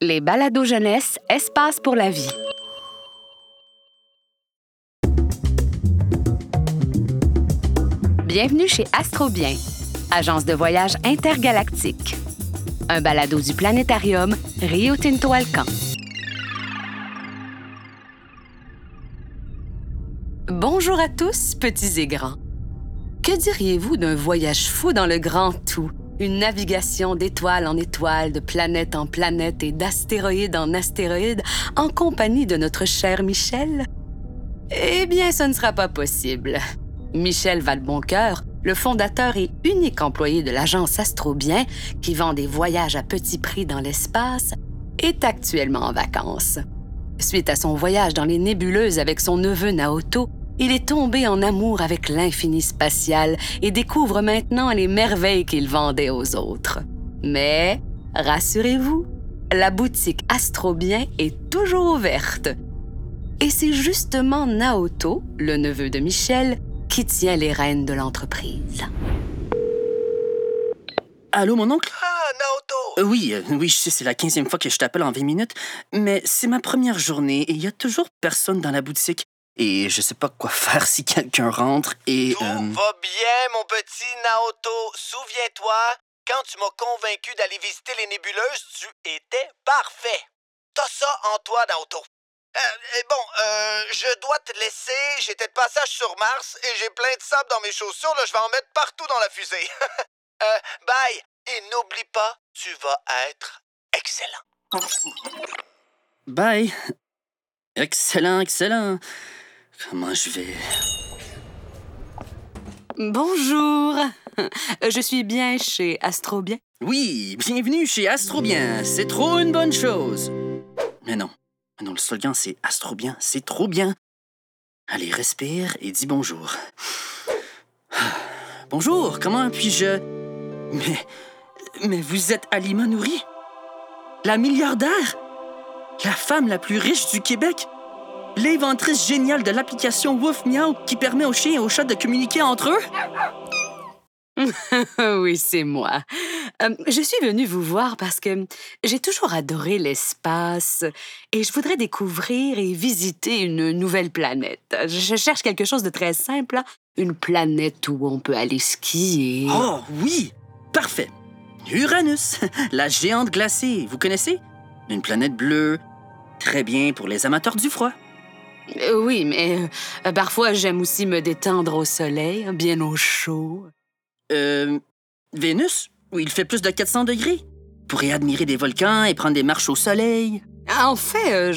Les balados jeunesse, espace pour la vie. Bienvenue chez Astrobien, agence de voyage intergalactique. Un balado du planétarium Rio Tinto Alcan. Bonjour à tous, petits et grands. Que diriez-vous d'un voyage fou dans le grand tout? Une navigation d'étoile en étoile, de planète en planète et d'astéroïde en astéroïde en compagnie de notre cher Michel? Eh bien, ce ne sera pas possible. Michel Valboncoeur, le fondateur et unique employé de l'agence Astrobien, qui vend des voyages à petit prix dans l'espace, est actuellement en vacances. Suite à son voyage dans les nébuleuses avec son neveu Naoto, il est tombé en amour avec l'infini spatial et découvre maintenant les merveilles qu'il vendait aux autres. Mais, rassurez-vous, la boutique Astrobien est toujours ouverte. Et c'est justement Naoto, le neveu de Michel, qui tient les rênes de l'entreprise. Allô, mon oncle? Ah, Naoto! Euh, oui, euh, oui, je sais, c'est la quinzième fois que je t'appelle en 20 minutes, mais c'est ma première journée et il y a toujours personne dans la boutique. Et je sais pas quoi faire si quelqu'un rentre et... Tout euh, va bien, mon petit Naoto. Souviens-toi, quand tu m'as convaincu d'aller visiter les nébuleuses, tu étais parfait. T'as ça en toi, Naoto. Euh, bon, euh, je dois te laisser. J'étais de passage sur Mars et j'ai plein de sable dans mes chaussures. Là, je vais en mettre partout dans la fusée. euh, bye. Et n'oublie pas, tu vas être excellent. Bye. Excellent, excellent. Comment je vais... Bonjour! Je suis bien chez Astrobien. Oui, bienvenue chez Astrobien. C'est trop une bonne chose. Mais non, mais non, le slogan c'est Astrobien, c'est trop bien. Allez, respire et dis bonjour. Bonjour, comment puis-je... Mais... Mais vous êtes Alima Nouri? La milliardaire? La femme la plus riche du Québec? L'inventrice géniale de l'application Woof Meow qui permet aux chiens et aux chats de communiquer entre eux? oui, c'est moi. Euh, je suis venue vous voir parce que j'ai toujours adoré l'espace et je voudrais découvrir et visiter une nouvelle planète. Je cherche quelque chose de très simple, là. une planète où on peut aller skier. Oh oui, parfait. Uranus, la géante glacée, vous connaissez? Une planète bleue, très bien pour les amateurs du froid. Euh, oui, mais euh, parfois j'aime aussi me détendre au soleil, bien au chaud. Euh, Vénus, où il fait plus de 400 degrés. Pourrez admirer des volcans et prendre des marches au soleil. Ah, En fait, euh,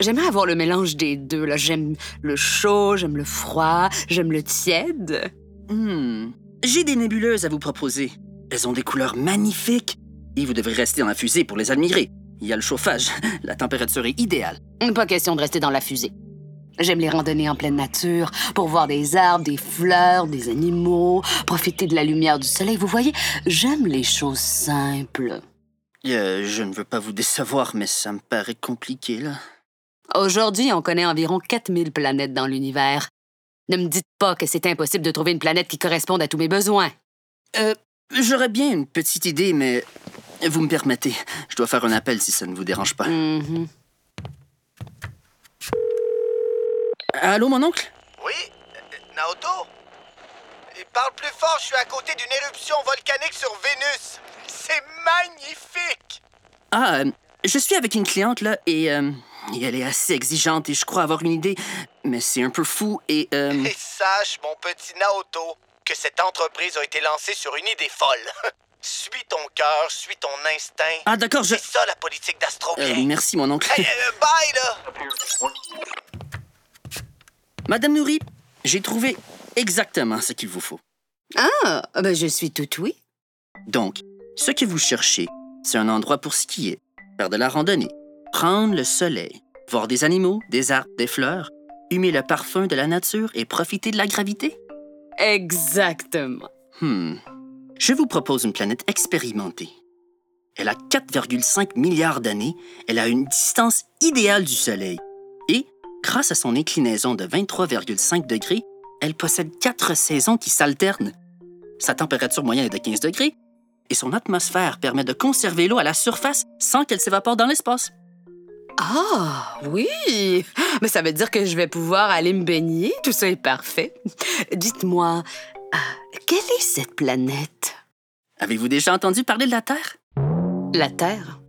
j'aimerais avoir le mélange des deux. là. J'aime le chaud, j'aime le froid, j'aime le tiède. Hmm. J'ai des nébuleuses à vous proposer. Elles ont des couleurs magnifiques. Et vous devrez rester dans la fusée pour les admirer. Il y a le chauffage. La température est idéale. Pas question de rester dans la fusée. J'aime les randonnées en pleine nature pour voir des arbres, des fleurs, des animaux, profiter de la lumière du soleil. Vous voyez, j'aime les choses simples. Euh, je ne veux pas vous décevoir, mais ça me paraît compliqué, là. Aujourd'hui, on connaît environ 4000 planètes dans l'univers. Ne me dites pas que c'est impossible de trouver une planète qui corresponde à tous mes besoins. Euh, j'aurais bien une petite idée, mais vous me permettez. Je dois faire un appel si ça ne vous dérange pas. Mhm. Allô, mon oncle? Oui? Euh, Naoto? Et parle plus fort, je suis à côté d'une éruption volcanique sur Vénus. C'est magnifique! Ah, euh, je suis avec une cliente, là, et, euh, et elle est assez exigeante et je crois avoir une idée, mais c'est un peu fou et... euh, Et sache, mon petit Naoto, que cette entreprise a été lancée sur une idée folle. suis ton cœur, suis ton instinct. Ah, d'accord, je... C'est ça la politique d'Astro. Euh, merci, mon oncle. Hey, euh, bye, là! Madame Nourri, j'ai trouvé exactement ce qu'il vous faut. Ah, ben je suis tout oui. Donc, ce que vous cherchez, c'est un endroit pour skier, faire de la randonnée, prendre le soleil, voir des animaux, des arbres, des fleurs, humer le parfum de la nature et profiter de la gravité? Exactement. Hmm. Je vous propose une planète expérimentée. Elle a 4,5 milliards d'années, elle a une distance idéale du Soleil. Grâce à son inclinaison de 23,5 degrés, elle possède quatre saisons qui s'alternent. Sa température moyenne est de 15 degrés et son atmosphère permet de conserver l'eau à la surface sans qu'elle s'évapore dans l'espace. Ah, oui! Mais ça veut dire que je vais pouvoir aller me baigner. Tout ça est parfait. Dites-moi, euh, quelle est cette planète? Avez-vous déjà entendu parler de la Terre? La Terre?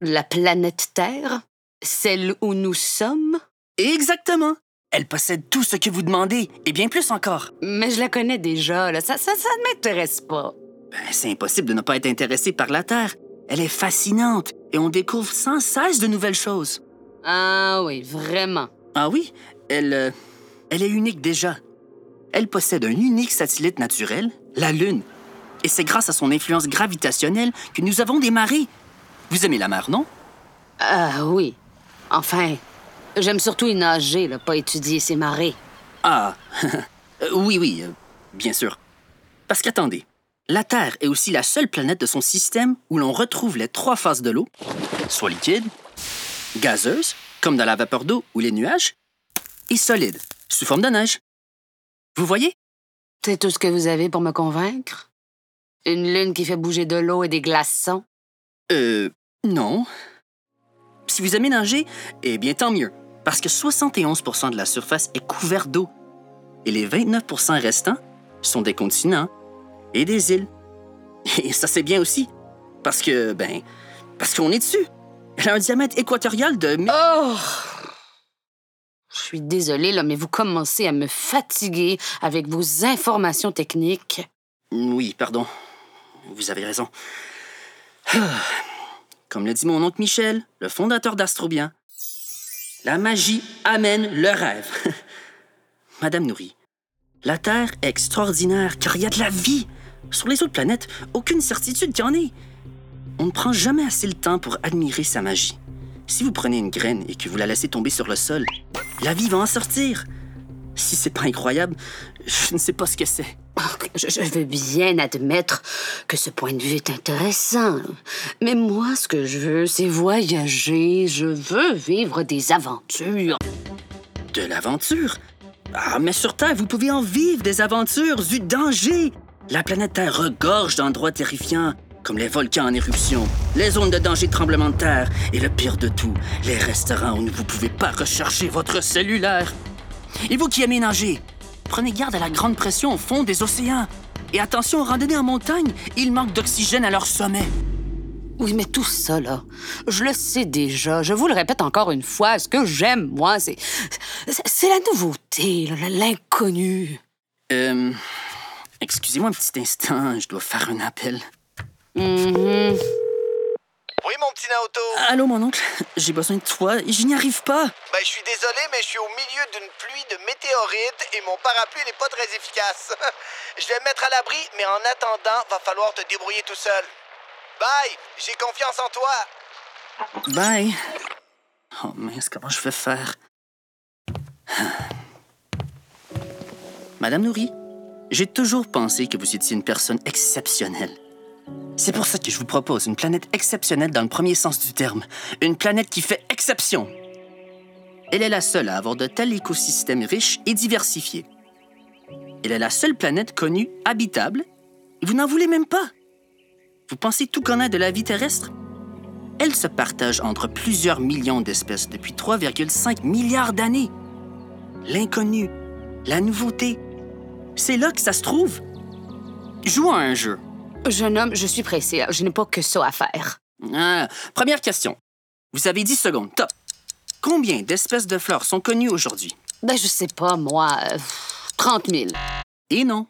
La planète Terre? Celle où nous sommes? Exactement. Elle possède tout ce que vous demandez, et bien plus encore. Mais je la connais déjà, là. Ça, ça, ça ne m'intéresse pas. Ben, c'est impossible de ne pas être intéressé par la Terre. Elle est fascinante, et on découvre sans cesse de nouvelles choses. Ah oui, vraiment. Ah oui, elle, euh, elle est unique déjà. Elle possède un unique satellite naturel, la Lune. Et c'est grâce à son influence gravitationnelle que nous avons des marées. Vous aimez la mer, non? Ah oui. Enfin, j'aime surtout y nager, là, pas étudier ces marées. Ah, euh, oui, oui, euh, bien sûr. Parce qu'attendez, la Terre est aussi la seule planète de son système où l'on retrouve les trois phases de l'eau, soit liquide, gazeuse, comme dans la vapeur d'eau ou les nuages, et solide, sous forme de neige. Vous voyez? C'est tout ce que vous avez pour me convaincre? Une lune qui fait bouger de l'eau et des glaçons? Euh, non. Si vous aimez nager, eh bien tant mieux, parce que 71% de la surface est couverte d'eau. Et les 29% restants sont des continents et des îles. Et ça, c'est bien aussi, parce que, ben, parce qu'on est dessus. Elle a un diamètre équatorial de... Oh! Je suis désolée, là, mais vous commencez à me fatiguer avec vos informations techniques. Oui, pardon. Vous avez raison. Comme le dit mon oncle Michel, le fondateur d'Astrobian, la magie amène le rêve. Madame Nourri, la Terre est extraordinaire car il y a de la vie. Sur les autres planètes, aucune certitude qu'il y en ait. On ne prend jamais assez le temps pour admirer sa magie. Si vous prenez une graine et que vous la laissez tomber sur le sol, la vie va en sortir. Si c'est pas incroyable, je ne sais pas ce que c'est. Je, je veux bien admettre que ce point de vue est intéressant. Mais moi, ce que je veux, c'est voyager. Je veux vivre des aventures. De l'aventure? Ah, mais sur Terre, vous pouvez en vivre des aventures, du danger. La planète Terre regorge d'endroits terrifiants, comme les volcans en éruption, les zones de danger de tremblement de terre, et le pire de tout, les restaurants où vous ne pouvez pas recharger votre cellulaire. Et vous qui aimez nager, prenez garde à la grande pression au fond des océans. Et attention aux randonnées en montagne, il manque d'oxygène à leur sommet. Oui, mais tout ça, là, je le sais déjà. Je vous le répète encore une fois. Ce que j'aime, moi, c'est. c'est- la nouveauté, l'inconnu. Euh. Excusez-moi un petit instant, je dois faire un appel. Mhm. Oui, mon petit Naoto. Allô, mon oncle, j'ai besoin de toi, je n'y arrive pas. Ben, je suis désolé, mais je suis au milieu d'une pluie de météorites et mon parapluie n'est pas très efficace. je vais me mettre à l'abri, mais en attendant, va falloir te débrouiller tout seul. Bye! J'ai confiance en toi! Bye. Oh mince, comment je vais faire? Madame Nourri, j'ai toujours pensé que vous étiez une personne exceptionnelle. C'est pour ça que je vous propose une planète exceptionnelle dans le premier sens du terme. Une planète qui fait exception. Elle est la seule à avoir de tels écosystèmes riches et diversifiés. Elle est la seule planète connue habitable vous n'en voulez même pas. Vous pensez tout connaître de la vie terrestre? Elle se partage entre plusieurs millions d'espèces depuis 3,5 milliards d'années. L'inconnu, la nouveauté, c'est là que ça se trouve. Jouons à un jeu. Jeune homme, je suis pressée. là. Je n'ai pas que ça à faire. Ah, première question. Vous avez 10 secondes. Top. Combien d'espèces de fleurs sont connues aujourd'hui? Ben, je sais pas, moi. euh, 30 000. Et non.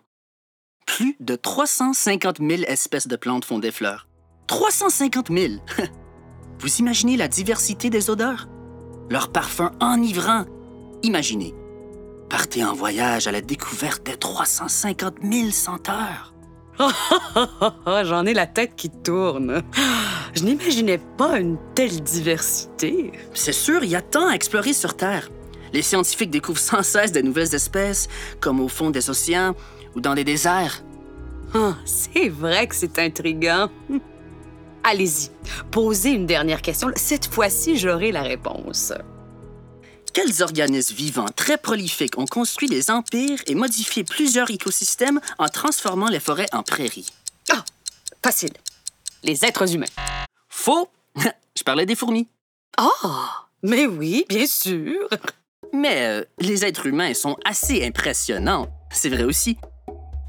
Plus de 350 000 espèces de plantes font des fleurs. 350 000! Vous imaginez la diversité des odeurs? Leur parfum enivrant. Imaginez. Partez en voyage à la découverte des 350 000 senteurs. J'en ai la tête qui tourne. Je n'imaginais pas une telle diversité. C'est sûr, il y a tant à explorer sur Terre. Les scientifiques découvrent sans cesse de nouvelles espèces, comme au fond des océans ou dans les déserts. Ah, c'est vrai que c'est intriguant. Allez-y, posez une dernière question. Cette fois-ci, j'aurai la réponse. Quels organismes vivants très prolifiques ont construit des empires et modifié plusieurs écosystèmes en transformant les forêts en prairies? Ah, facile. les êtres humains. Faux! Je parlais des fourmis. Ah, mais oui, bien sûr. Mais euh, les êtres humains sont assez impressionnants. C'est vrai aussi.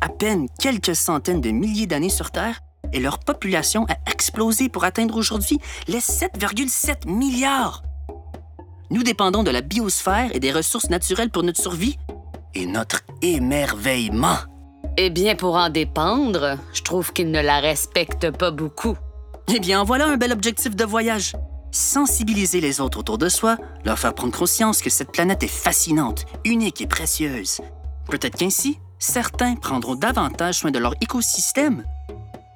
À peine quelques centaines de milliers d'années sur Terre, et leur population a explosé pour atteindre aujourd'hui les 7,7 milliards. Nous dépendons de la biosphère et des ressources naturelles pour notre survie et notre émerveillement. Eh bien, pour en dépendre, je trouve qu'ils ne la respectent pas beaucoup. Eh bien, voilà un bel objectif de voyage. Sensibiliser les autres autour de soi, leur faire prendre conscience que cette planète est fascinante, unique et précieuse. Peut-être qu'ainsi, certains prendront davantage soin de leur écosystème.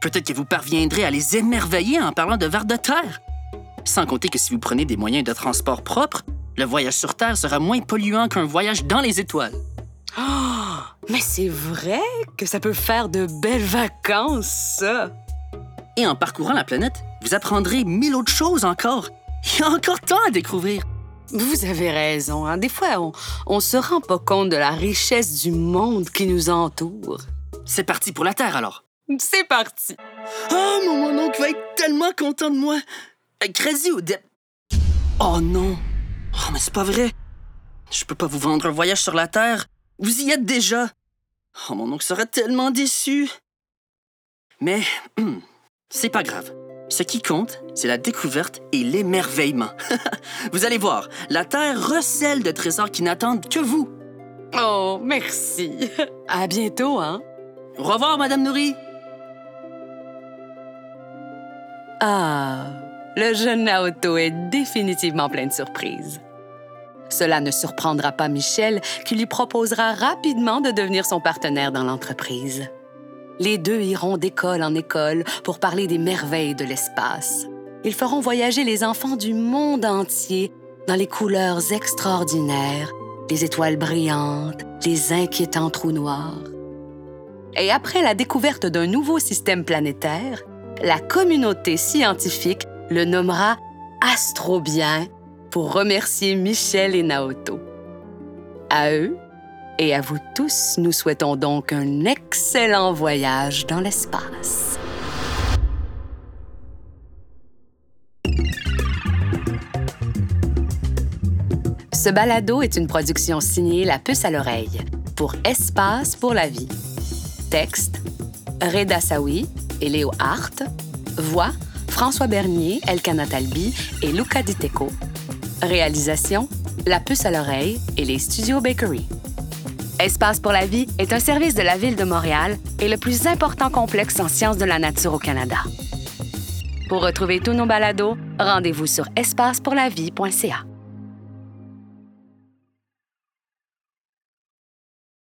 Peut-être que vous parviendrez à les émerveiller en parlant de vers de terre. Sans compter que si vous prenez des moyens de transport propres, le voyage sur Terre sera moins polluant qu'un voyage dans les étoiles. Oh, mais c'est vrai que ça peut faire de belles vacances, ça. Et en parcourant la planète, vous apprendrez mille autres choses encore. Il y a encore tant à découvrir. Vous avez raison. Hein. Des fois, on, on se rend pas compte de la richesse du monde qui nous entoure. C'est parti pour la Terre alors. C'est parti. Oh, mon, mon oncle va être tellement content de moi. Crazy ou de... Oh non. Oh, mais c'est pas vrai. Je peux pas vous vendre un voyage sur la Terre. Vous y êtes déjà. Oh, mon oncle serait tellement déçu. Mais hum, c'est pas grave. Ce qui compte, c'est la découverte et l'émerveillement. vous allez voir, la Terre recèle de trésors qui n'attendent que vous. Oh, merci. À bientôt, hein? Au revoir, Madame Nourri. Ah, le jeune Naoto est définitivement plein de surprises. Cela ne surprendra pas Michel, qui lui proposera rapidement de devenir son partenaire dans l'entreprise. Les deux iront d'école en école pour parler des merveilles de l'espace. Ils feront voyager les enfants du monde entier dans les couleurs extraordinaires, les étoiles brillantes, les inquiétants trous noirs. Et après la découverte d'un nouveau système planétaire, la communauté scientifique le nommera Astrobien pour remercier Michel et Naoto. À eux et à vous tous, nous souhaitons donc un excellent voyage dans l'espace. Ce balado est une production signée La Puce à l'oreille pour Espace pour la vie. Texte Reda Sawi et Léo Hart. Voix François Bernier, Elkana Talbi et Luca Diteko. Réalisation La Puce à l'oreille et les Studios Bakery. Espace pour la vie est un service de la Ville de Montréal et le plus important complexe en sciences de la nature au Canada. Pour retrouver tous nos balados, rendez-vous sur espacepourlavie.ca.